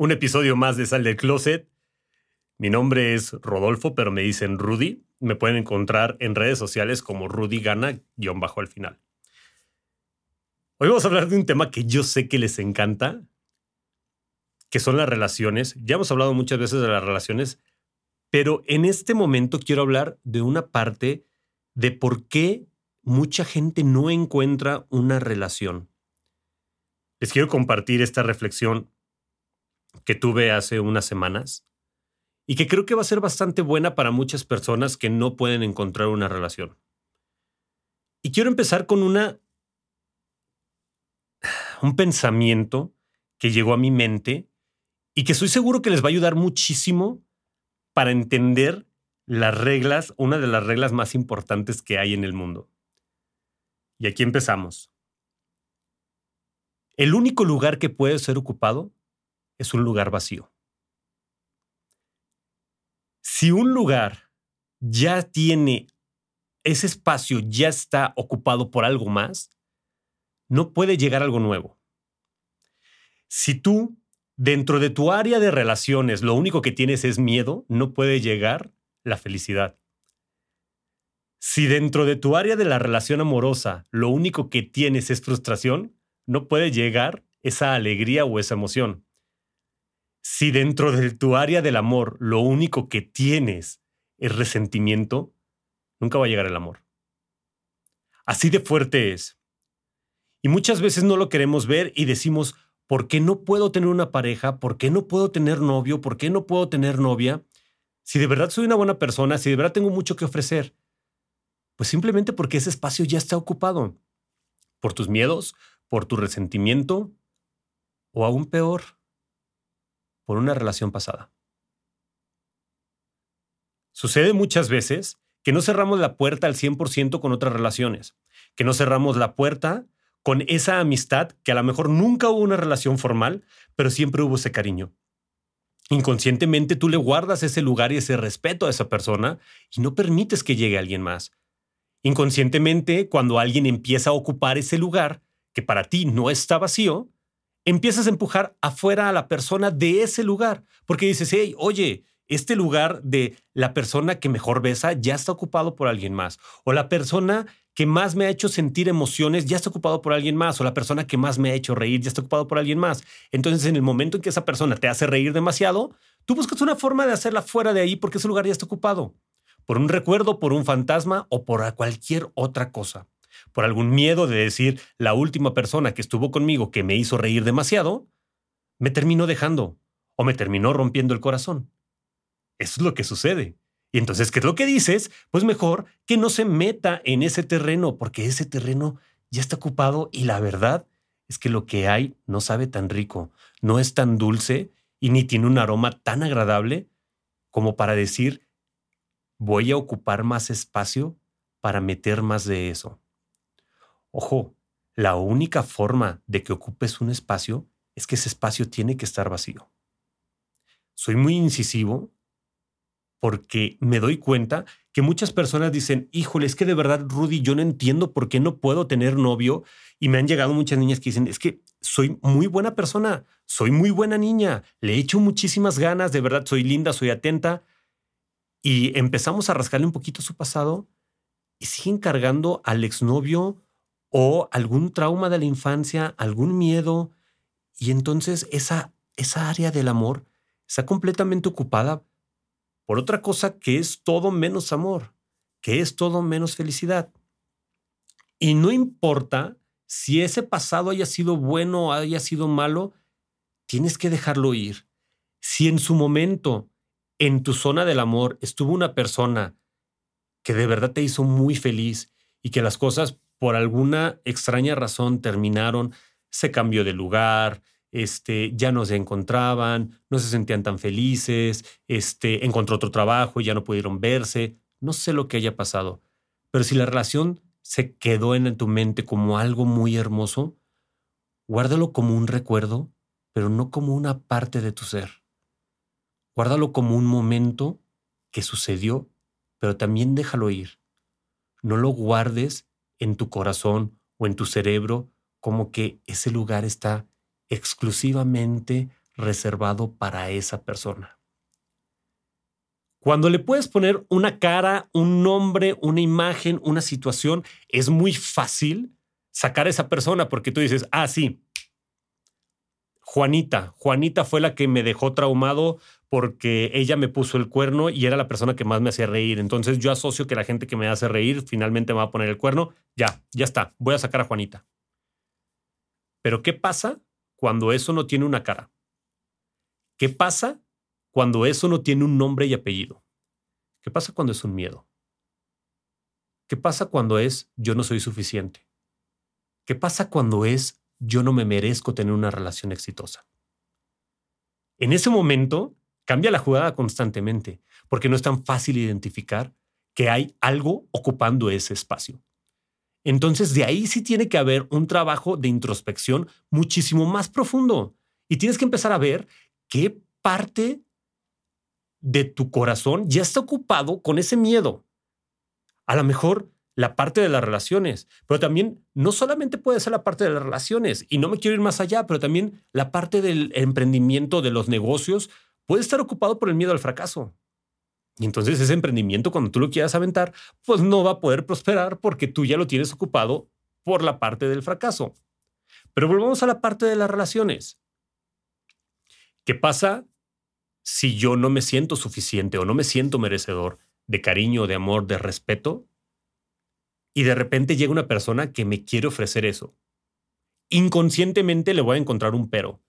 un episodio más de Sal del Closet. Mi nombre es Rodolfo, pero me dicen Rudy. Me pueden encontrar en redes sociales como Rudy Gana, guion bajo al final. Hoy vamos a hablar de un tema que yo sé que les encanta, que son las relaciones. Ya hemos hablado muchas veces de las relaciones, pero en este momento quiero hablar de una parte de por qué mucha gente no encuentra una relación. Les quiero compartir esta reflexión que tuve hace unas semanas y que creo que va a ser bastante buena para muchas personas que no pueden encontrar una relación. Y quiero empezar con una un pensamiento que llegó a mi mente y que estoy seguro que les va a ayudar muchísimo para entender las reglas, una de las reglas más importantes que hay en el mundo. Y aquí empezamos. El único lugar que puede ser ocupado es un lugar vacío. Si un lugar ya tiene ese espacio, ya está ocupado por algo más, no puede llegar algo nuevo. Si tú, dentro de tu área de relaciones, lo único que tienes es miedo, no puede llegar la felicidad. Si dentro de tu área de la relación amorosa, lo único que tienes es frustración, no puede llegar esa alegría o esa emoción. Si dentro de tu área del amor lo único que tienes es resentimiento, nunca va a llegar el amor. Así de fuerte es. Y muchas veces no lo queremos ver y decimos, ¿por qué no puedo tener una pareja? ¿Por qué no puedo tener novio? ¿Por qué no puedo tener novia? Si de verdad soy una buena persona, si de verdad tengo mucho que ofrecer. Pues simplemente porque ese espacio ya está ocupado. Por tus miedos, por tu resentimiento o aún peor, por una relación pasada. Sucede muchas veces que no cerramos la puerta al 100% con otras relaciones, que no cerramos la puerta con esa amistad que a lo mejor nunca hubo una relación formal, pero siempre hubo ese cariño. Inconscientemente tú le guardas ese lugar y ese respeto a esa persona y no permites que llegue alguien más. Inconscientemente, cuando alguien empieza a ocupar ese lugar que para ti no está vacío, empiezas a empujar afuera a la persona de ese lugar, porque dices, hey, oye, este lugar de la persona que mejor besa ya está ocupado por alguien más, o la persona que más me ha hecho sentir emociones ya está ocupado por alguien más, o la persona que más me ha hecho reír ya está ocupado por alguien más. Entonces, en el momento en que esa persona te hace reír demasiado, tú buscas una forma de hacerla fuera de ahí porque ese lugar ya está ocupado, por un recuerdo, por un fantasma o por cualquier otra cosa por algún miedo de decir la última persona que estuvo conmigo que me hizo reír demasiado, me terminó dejando o me terminó rompiendo el corazón. Eso es lo que sucede. Y entonces, ¿qué es lo que dices? Pues mejor que no se meta en ese terreno, porque ese terreno ya está ocupado y la verdad es que lo que hay no sabe tan rico, no es tan dulce y ni tiene un aroma tan agradable como para decir, voy a ocupar más espacio para meter más de eso. Ojo, la única forma de que ocupes un espacio es que ese espacio tiene que estar vacío. Soy muy incisivo porque me doy cuenta que muchas personas dicen, híjole, es que de verdad, Rudy, yo no entiendo por qué no puedo tener novio. Y me han llegado muchas niñas que dicen, es que soy muy buena persona, soy muy buena niña, le he hecho muchísimas ganas, de verdad, soy linda, soy atenta. Y empezamos a rascarle un poquito su pasado y siguen cargando al exnovio o algún trauma de la infancia, algún miedo, y entonces esa esa área del amor está completamente ocupada por otra cosa que es todo menos amor, que es todo menos felicidad. Y no importa si ese pasado haya sido bueno o haya sido malo, tienes que dejarlo ir. Si en su momento, en tu zona del amor, estuvo una persona que de verdad te hizo muy feliz y que las cosas por alguna extraña razón terminaron, se cambió de lugar, este, ya no se encontraban, no se sentían tan felices, este, encontró otro trabajo y ya no pudieron verse, no sé lo que haya pasado, pero si la relación se quedó en tu mente como algo muy hermoso, guárdalo como un recuerdo, pero no como una parte de tu ser. Guárdalo como un momento que sucedió, pero también déjalo ir. No lo guardes en tu corazón o en tu cerebro como que ese lugar está exclusivamente reservado para esa persona. Cuando le puedes poner una cara, un nombre, una imagen, una situación, es muy fácil sacar a esa persona porque tú dices, ah, sí, Juanita, Juanita fue la que me dejó traumado porque ella me puso el cuerno y era la persona que más me hacía reír. Entonces yo asocio que la gente que me hace reír finalmente me va a poner el cuerno. Ya, ya está, voy a sacar a Juanita. Pero ¿qué pasa cuando eso no tiene una cara? ¿Qué pasa cuando eso no tiene un nombre y apellido? ¿Qué pasa cuando es un miedo? ¿Qué pasa cuando es yo no soy suficiente? ¿Qué pasa cuando es yo no me merezco tener una relación exitosa? En ese momento, Cambia la jugada constantemente, porque no es tan fácil identificar que hay algo ocupando ese espacio. Entonces, de ahí sí tiene que haber un trabajo de introspección muchísimo más profundo. Y tienes que empezar a ver qué parte de tu corazón ya está ocupado con ese miedo. A lo mejor la parte de las relaciones, pero también no solamente puede ser la parte de las relaciones, y no me quiero ir más allá, pero también la parte del emprendimiento, de los negocios, puede estar ocupado por el miedo al fracaso. Y entonces ese emprendimiento, cuando tú lo quieras aventar, pues no va a poder prosperar porque tú ya lo tienes ocupado por la parte del fracaso. Pero volvamos a la parte de las relaciones. ¿Qué pasa si yo no me siento suficiente o no me siento merecedor de cariño, de amor, de respeto? Y de repente llega una persona que me quiere ofrecer eso. Inconscientemente le voy a encontrar un pero.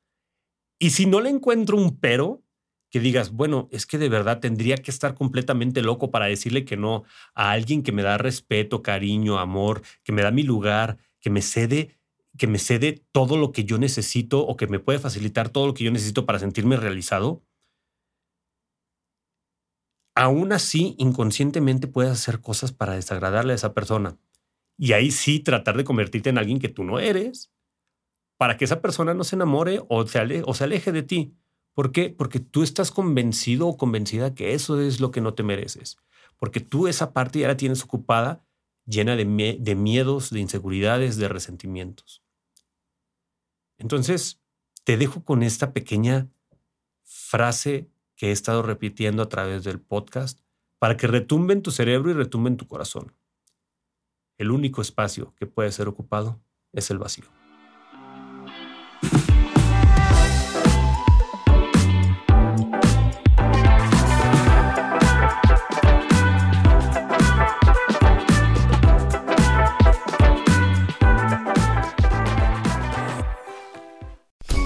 Y si no le encuentro un pero, que digas, bueno, es que de verdad tendría que estar completamente loco para decirle que no a alguien que me da respeto, cariño, amor, que me da mi lugar, que me cede, que me cede todo lo que yo necesito o que me puede facilitar todo lo que yo necesito para sentirme realizado. Aún así, inconscientemente puedes hacer cosas para desagradarle a esa persona. Y ahí sí tratar de convertirte en alguien que tú no eres, para que esa persona no se enamore o se, aleje de ti. ¿Por qué? Porque tú estás convencido o convencida que eso es lo que no te mereces. Porque tú esa parte ya la tienes ocupada llena de miedos, de inseguridades, de resentimientos. Entonces, te dejo con esta pequeña frase que he estado repitiendo a través del podcast para que retumbe en tu cerebro y retumbe en tu corazón. El único espacio que puede ser ocupado es el vacío.